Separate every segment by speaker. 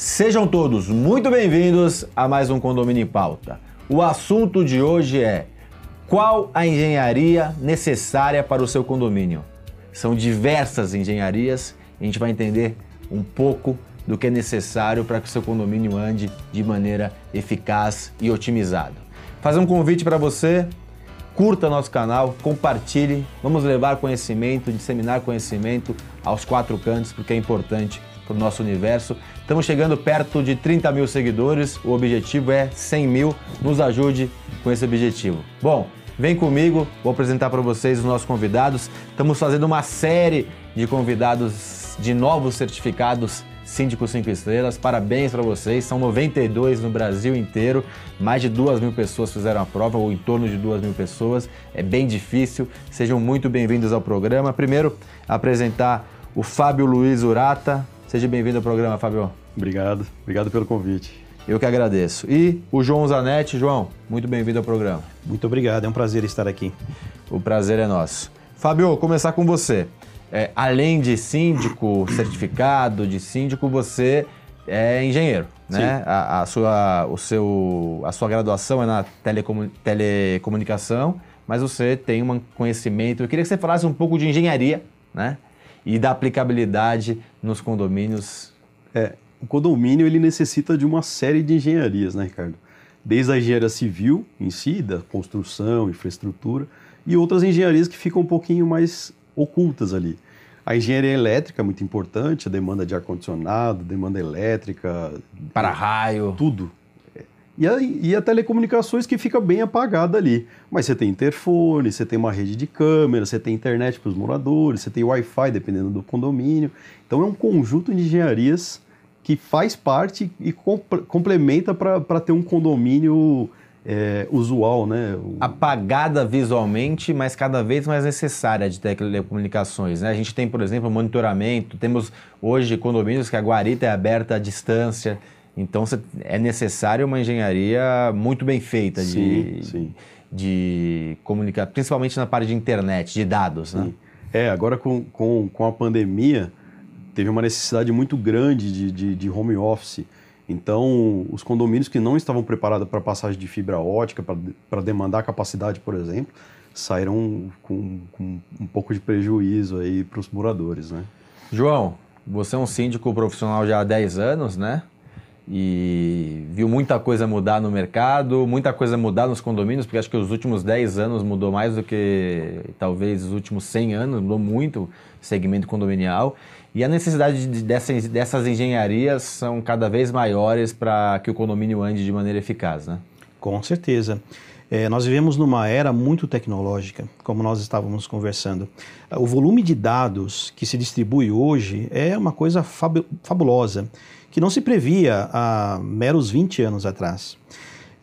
Speaker 1: Sejam todos muito bem-vindos a mais um Condomínio em Pauta. O assunto de hoje é qual a engenharia necessária para o seu condomínio? São diversas engenharias a gente vai entender um pouco do que é necessário para que o seu condomínio ande de maneira eficaz e otimizado. Fazer um convite para você, curta nosso canal, compartilhe, vamos levar conhecimento, disseminar conhecimento aos quatro cantos, porque é importante para o nosso universo. Estamos chegando perto de 30 mil seguidores, o objetivo é 100 mil. Nos ajude com esse objetivo. Bom, vem comigo, vou apresentar para vocês os nossos convidados. Estamos fazendo uma série de convidados de novos certificados Síndico 5 Estrelas. Parabéns para vocês, são 92 no Brasil inteiro. Mais de 2 mil pessoas fizeram a prova, ou em torno de 2 mil pessoas. É bem difícil. Sejam muito bem-vindos ao programa. Primeiro, apresentar o Fábio Luiz Urata, Seja bem-vindo ao programa, Fabio.
Speaker 2: Obrigado, obrigado pelo convite.
Speaker 1: Eu que agradeço. E o João Zanetti. João, muito bem-vindo ao programa.
Speaker 3: Muito obrigado, é um prazer estar aqui.
Speaker 1: O prazer é nosso. Fábio, começar com você. É, além de síndico certificado, de síndico, você é engenheiro, né? A, a, sua, o seu, a sua graduação é na telecomun, telecomunicação, mas você tem um conhecimento. Eu queria que você falasse um pouco de engenharia, né? E da aplicabilidade nos condomínios?
Speaker 2: É, o condomínio ele necessita de uma série de engenharias, né, Ricardo? Desde a engenharia civil em si, da construção, infraestrutura, e outras engenharias que ficam um pouquinho mais ocultas ali. A engenharia elétrica é muito importante, a demanda de ar-condicionado, demanda elétrica.
Speaker 1: Para-raio.
Speaker 2: Tudo. E a, e a telecomunicações que fica bem apagada ali. Mas você tem interfone, você tem uma rede de câmera, você tem internet para os moradores, você tem Wi-Fi dependendo do condomínio. Então é um conjunto de engenharias que faz parte e comp complementa para ter um condomínio é, usual, né?
Speaker 1: Apagada visualmente, mas cada vez mais necessária de telecomunicações. Né? A gente tem, por exemplo, monitoramento, temos hoje condomínios que a guarita é aberta à distância. Então é necessário uma engenharia muito bem feita de, sim. de comunicar, principalmente na parte de internet, de dados. Né?
Speaker 2: É, agora com, com, com a pandemia teve uma necessidade muito grande de, de, de home office. Então, os condomínios que não estavam preparados para passagem de fibra ótica, para demandar capacidade, por exemplo, saíram com, com um pouco de prejuízo aí para os moradores, né?
Speaker 1: João, você é um síndico profissional já há 10 anos, né? E viu muita coisa mudar no mercado, muita coisa mudar nos condomínios, porque acho que os últimos 10 anos mudou mais do que talvez os últimos 100 anos, mudou muito o segmento condominial. E a necessidade de, dessas, dessas engenharias são cada vez maiores para que o condomínio ande de maneira eficaz, né?
Speaker 3: Com certeza. É, nós vivemos numa era muito tecnológica, como nós estávamos conversando. O volume de dados que se distribui hoje é uma coisa fabulosa que não se previa há meros 20 anos atrás.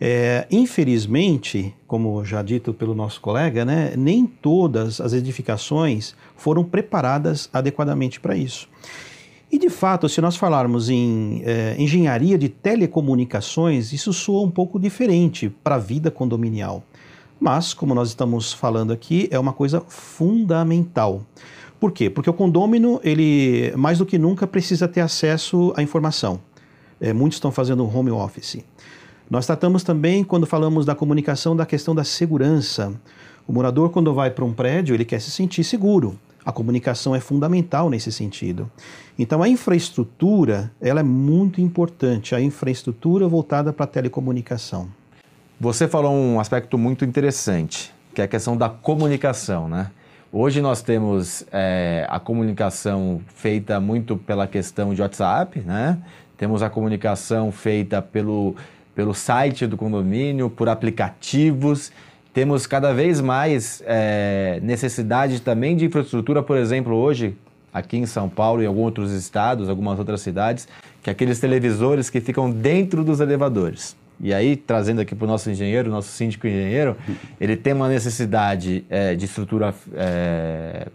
Speaker 3: É, infelizmente, como já dito pelo nosso colega, né, nem todas as edificações foram preparadas adequadamente para isso. E de fato, se nós falarmos em é, engenharia de telecomunicações, isso soa um pouco diferente para a vida condominial. Mas, como nós estamos falando aqui, é uma coisa fundamental. Por quê? Porque o condômino, ele mais do que nunca precisa ter acesso à informação. É, muitos estão fazendo home office. Nós tratamos também, quando falamos da comunicação, da questão da segurança. O morador, quando vai para um prédio, ele quer se sentir seguro. A comunicação é fundamental nesse sentido. Então, a infraestrutura, ela é muito importante, a infraestrutura voltada para a telecomunicação.
Speaker 1: Você falou um aspecto muito interessante, que é a questão da comunicação, né? Hoje nós temos é, a comunicação feita muito pela questão de WhatsApp, né? Temos a comunicação feita pelo, pelo site do condomínio, por aplicativos. Temos cada vez mais é, necessidade também de infraestrutura, por exemplo, hoje, aqui em São Paulo e alguns outros estados, algumas outras cidades, que aqueles televisores que ficam dentro dos elevadores. E aí, trazendo aqui para o nosso engenheiro, nosso síndico engenheiro, ele tem uma necessidade é, de estrutura é,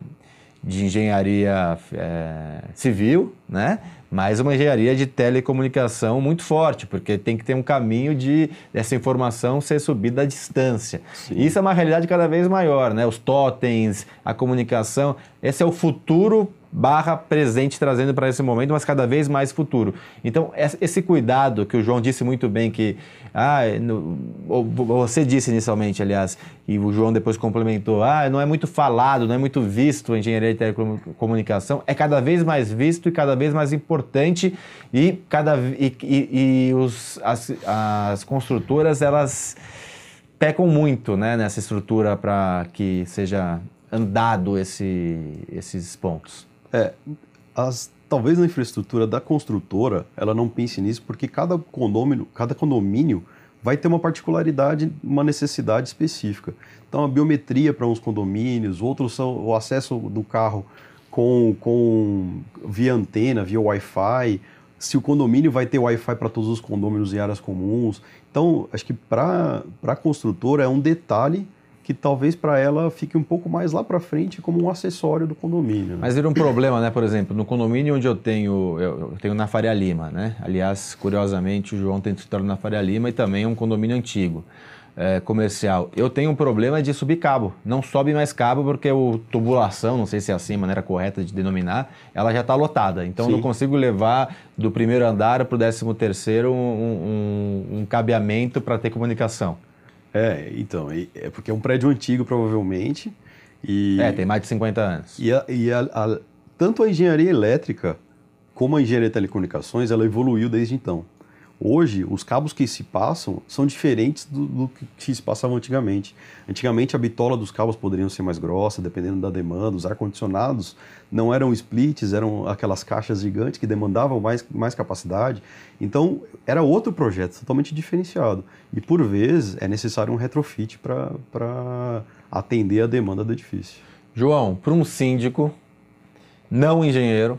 Speaker 1: de engenharia é, civil, né? mas uma engenharia de telecomunicação muito forte, porque tem que ter um caminho de essa informação ser subida à distância. Sim. Isso é uma realidade cada vez maior, né? Os totens, a comunicação, esse é o futuro barra presente trazendo para esse momento, mas cada vez mais futuro. Então, esse cuidado que o João disse muito bem, que ah, no, você disse inicialmente, aliás, e o João depois complementou, ah, não é muito falado, não é muito visto a engenharia de telecomunicação, é cada vez mais visto e cada vez mais importante e, cada, e, e, e os, as, as construtoras, elas pecam muito né, nessa estrutura para que seja andado esse, esses pontos.
Speaker 2: É, as, talvez na infraestrutura da construtora ela não pense nisso, porque cada condomínio, cada condomínio vai ter uma particularidade, uma necessidade específica. Então, a biometria para uns condomínios, outros são o acesso do carro com, com via antena, via Wi-Fi, se o condomínio vai ter Wi-Fi para todos os condomínios e áreas comuns. Então, acho que para a construtora é um detalhe que talvez para ela fique um pouco mais lá para frente como um acessório do condomínio. Né?
Speaker 1: Mas vira um problema, né? Por exemplo, no condomínio onde eu tenho, eu, tenho na Faria Lima, né? Aliás, curiosamente, o João tem escritório na Faria Lima e também é um condomínio antigo. É, comercial, eu tenho um problema de subir cabo. Não sobe mais cabo porque a tubulação, não sei se é assim a maneira correta de denominar, ela já está lotada. Então Sim. eu não consigo levar do primeiro andar para o décimo terceiro um, um, um cabeamento para ter comunicação.
Speaker 2: É, então, é porque é um prédio antigo, provavelmente. E,
Speaker 1: é, tem mais de 50 anos.
Speaker 2: E, a, e a, a, tanto a engenharia elétrica como a engenharia de telecomunicações, ela evoluiu desde então. Hoje, os cabos que se passam são diferentes do, do, que se passavam antigamente. Antigamente, a bitola dos cabos poderiam ser mais grossa, dependendo da demanda. Os ar-condicionados não eram splits, eram aquelas caixas gigantes que demandavam mais, mais capacidade. Então, era outro projeto, totalmente diferenciado. E, por vezes, é necessário um retrofit para atender a demanda do edifício.
Speaker 1: João, para um síndico, não engenheiro,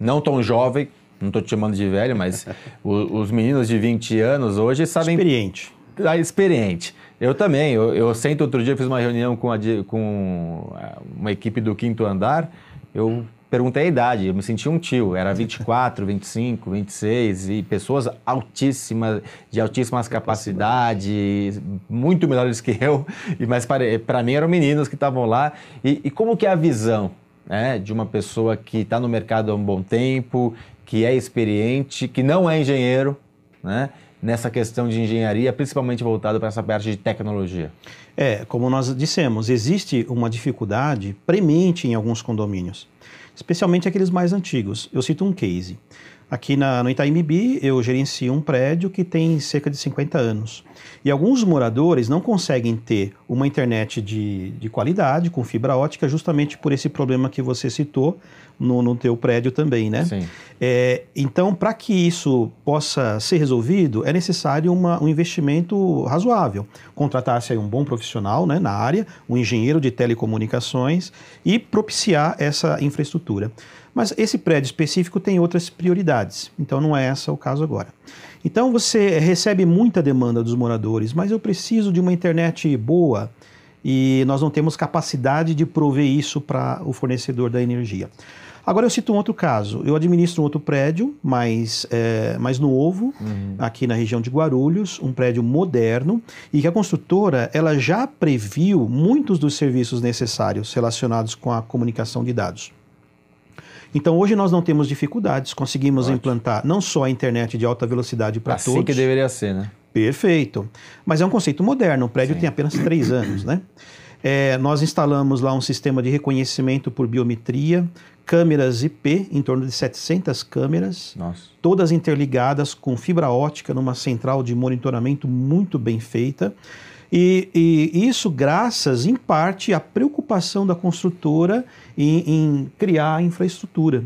Speaker 1: não tão jovem, não estou te chamando de velho, mas o, os meninos de 20 anos hoje sabem.
Speaker 3: Experiente.
Speaker 1: Ah, experiente. Eu também. Eu, eu sento outro dia, fiz uma reunião com, a, com ah, uma equipe do quinto andar. Eu perguntei a idade, eu me senti um tio. Era 24, 25, 26 e pessoas altíssimas, de altíssimas capacidades, muito melhores que eu. Mas para mim eram meninos que estavam lá. E, e como que é a visão? Né, de uma pessoa que está no mercado há um bom tempo, que é experiente, que não é engenheiro, né? nessa questão de engenharia, principalmente voltado para essa parte de tecnologia?
Speaker 3: É, como nós dissemos, existe uma dificuldade premente em alguns condomínios, especialmente aqueles mais antigos. Eu cito um case. Aqui na, no Itaimibi, eu gerencio um prédio que tem cerca de 50 anos. E alguns moradores não conseguem ter uma internet de, de qualidade, com fibra ótica, justamente por esse problema que você citou no, no teu prédio também, né?
Speaker 1: Sim.
Speaker 3: É, então, para que isso possa ser resolvido, é necessário uma, um investimento razoável. Contratar-se um bom profissional né, na área, um engenheiro de telecomunicações e propiciar essa infraestrutura. Mas esse prédio específico tem outras prioridades, então não é esse o caso agora. Então você recebe muita demanda dos moradores, mas eu preciso de uma internet boa e nós não temos capacidade de prover isso para o fornecedor da energia. Agora eu cito um outro caso. Eu administro um outro prédio, mais, é, mais novo, uhum. aqui na região de Guarulhos, um prédio moderno, e que a construtora ela já previu muitos dos serviços necessários relacionados com a comunicação de dados. Então hoje nós não temos dificuldades, conseguimos Ótimo. implantar não só a internet de alta velocidade para
Speaker 1: assim
Speaker 3: todos.
Speaker 1: Assim que deveria ser, né?
Speaker 3: Perfeito. Mas é um conceito moderno, o prédio Sim. tem apenas três anos, né? É, nós instalamos lá um sistema de reconhecimento por biometria, câmeras IP, em torno de 700 câmeras,
Speaker 1: Nossa.
Speaker 3: todas interligadas com fibra ótica numa central de monitoramento muito bem feita. E, e, isso graças, em parte, à preocupação da construtora em, em criar a infraestrutura.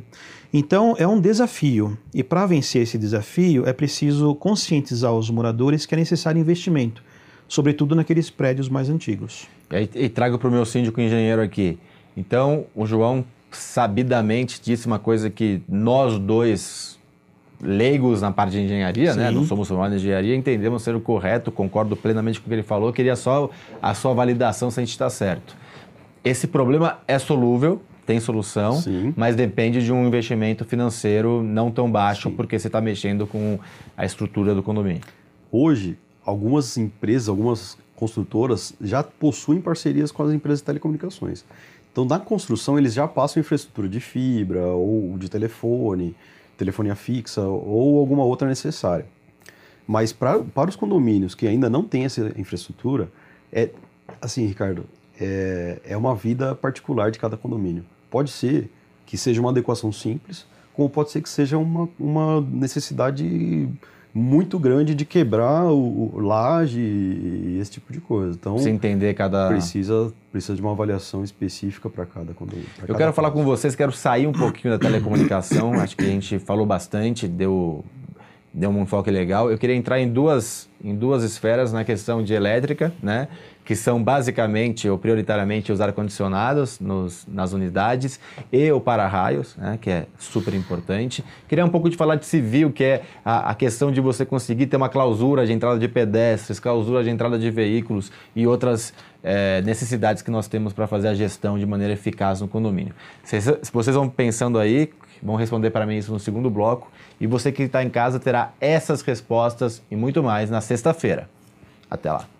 Speaker 3: Então, é um desafio. E para vencer esse desafio, é preciso conscientizar os moradores que é necessário investimento, sobretudo naqueles prédios mais antigos.
Speaker 1: E, e trago para o meu síndico engenheiro aqui. Então, o João sabidamente disse uma coisa que nós dois leigos na parte de engenharia, né? Sim. né? Não somos formados em engenharia, entendemos ser o correto, concordo plenamente com o que ele falou, queria só a sua validação se a gente está certo. Esse problema é solúvel, tem solução, Sim. mas depende de um investimento financeiro não tão baixo, Sim. porque você está mexendo com a estrutura do condomínio.
Speaker 2: Hoje, algumas empresas, algumas construtoras já possuem parcerias com as empresas de telecomunicações. Então, na construção, eles já passam infraestrutura de fibra ou de telefone, telefonia fixa ou alguma outra necessária. Mas pra, para os condomínios que ainda não têm essa infraestrutura, é assim, Ricardo, é, é uma vida particular de cada condomínio. Pode ser que seja uma adequação simples, como pode ser que seja uma, uma necessidade muito grande de quebrar o, o laje e esse tipo de coisa. Então,
Speaker 1: Você entender cada.
Speaker 2: precisa, precisa de uma avaliação específica para cada condomínio.
Speaker 1: Eu
Speaker 2: cada
Speaker 1: quero falar com vocês, quero sair um pouquinho da telecomunicação. Acho que a gente falou bastante, deu, deu um enfoque legal. Eu queria entrar em duas, em duas esferas na questão de elétrica, né? Que são basicamente ou prioritariamente os ar-condicionados nas unidades e o para-raios, né? que é super importante. Queria um pouco de falar de civil, que é a, a questão de você conseguir ter uma clausura de entrada de pedestres, clausura de entrada de veículos e outras eh, necessidades que nós temos para fazer a gestão de maneira eficaz no condomínio. Se vocês vão pensando aí, vão responder para mim isso no segundo bloco. E você que está em casa terá essas respostas e muito mais na sexta-feira. Até lá.